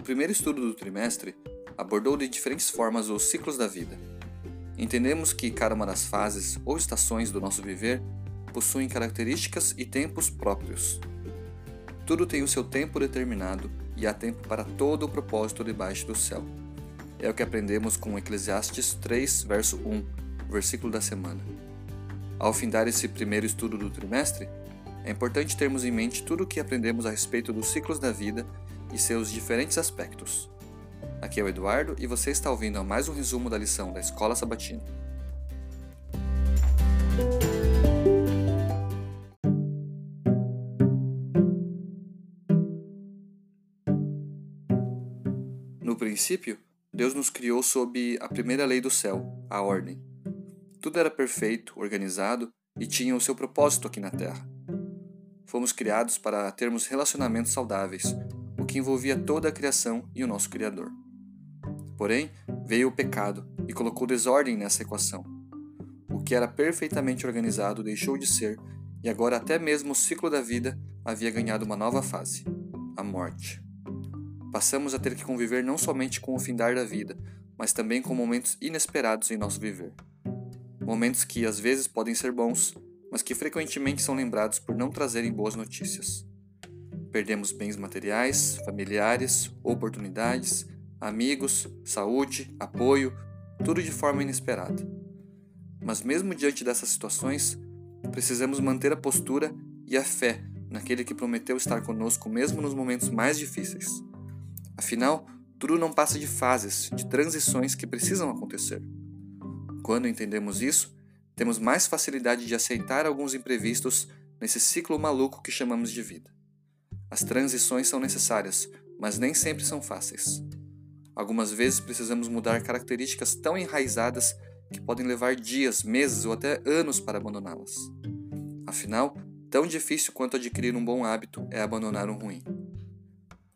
primeiro estudo do trimestre, abordou de diferentes formas os ciclos da vida. Entendemos que cada uma das fases ou estações do nosso viver possuem características e tempos próprios. Tudo tem o seu tempo determinado e há tempo para todo o propósito debaixo do céu. É o que aprendemos com Eclesiastes 3, verso 1, versículo da semana. Ao findar esse primeiro estudo do trimestre, é importante termos em mente tudo o que aprendemos a respeito dos ciclos da vida e seus diferentes aspectos. Aqui é o Eduardo e você está ouvindo a mais um resumo da lição da Escola Sabatina. No princípio, Deus nos criou sob a primeira lei do céu, a ordem. Tudo era perfeito, organizado e tinha o seu propósito aqui na Terra. Fomos criados para termos relacionamentos saudáveis, o que envolvia toda a criação e o nosso Criador. Porém, veio o pecado e colocou desordem nessa equação. O que era perfeitamente organizado deixou de ser, e agora até mesmo o ciclo da vida havia ganhado uma nova fase a morte. Passamos a ter que conviver não somente com o findar da vida, mas também com momentos inesperados em nosso viver. Momentos que às vezes podem ser bons, mas que frequentemente são lembrados por não trazerem boas notícias. Perdemos bens materiais, familiares, oportunidades, amigos, saúde, apoio, tudo de forma inesperada. Mas, mesmo diante dessas situações, precisamos manter a postura e a fé naquele que prometeu estar conosco mesmo nos momentos mais difíceis. Afinal, tudo não passa de fases, de transições que precisam acontecer. Quando entendemos isso, temos mais facilidade de aceitar alguns imprevistos nesse ciclo maluco que chamamos de vida. As transições são necessárias, mas nem sempre são fáceis. Algumas vezes precisamos mudar características tão enraizadas que podem levar dias, meses ou até anos para abandoná-las. Afinal, tão difícil quanto adquirir um bom hábito é abandonar um ruim.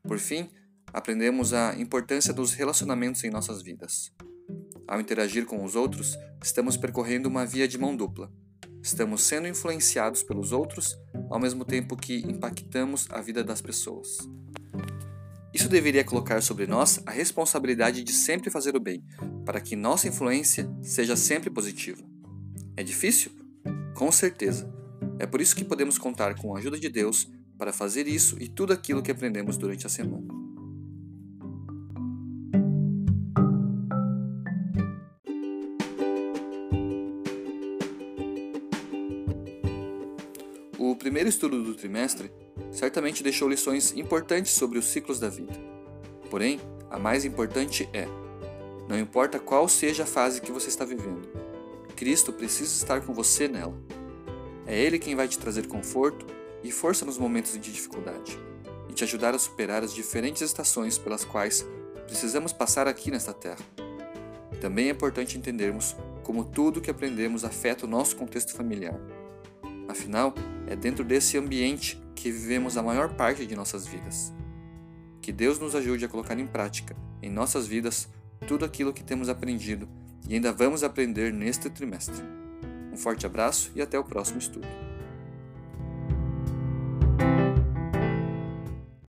Por fim, aprendemos a importância dos relacionamentos em nossas vidas. Ao interagir com os outros, estamos percorrendo uma via de mão dupla. Estamos sendo influenciados pelos outros, ao mesmo tempo que impactamos a vida das pessoas. Isso deveria colocar sobre nós a responsabilidade de sempre fazer o bem, para que nossa influência seja sempre positiva. É difícil? Com certeza. É por isso que podemos contar com a ajuda de Deus para fazer isso e tudo aquilo que aprendemos durante a semana. O primeiro estudo do trimestre certamente deixou lições importantes sobre os ciclos da vida. Porém, a mais importante é: não importa qual seja a fase que você está vivendo, Cristo precisa estar com você nela. É Ele quem vai te trazer conforto e força nos momentos de dificuldade e te ajudar a superar as diferentes estações pelas quais precisamos passar aqui nesta terra. Também é importante entendermos como tudo que aprendemos afeta o nosso contexto familiar. Afinal, é dentro desse ambiente que vivemos a maior parte de nossas vidas. Que Deus nos ajude a colocar em prática, em nossas vidas, tudo aquilo que temos aprendido e ainda vamos aprender neste trimestre. Um forte abraço e até o próximo estudo.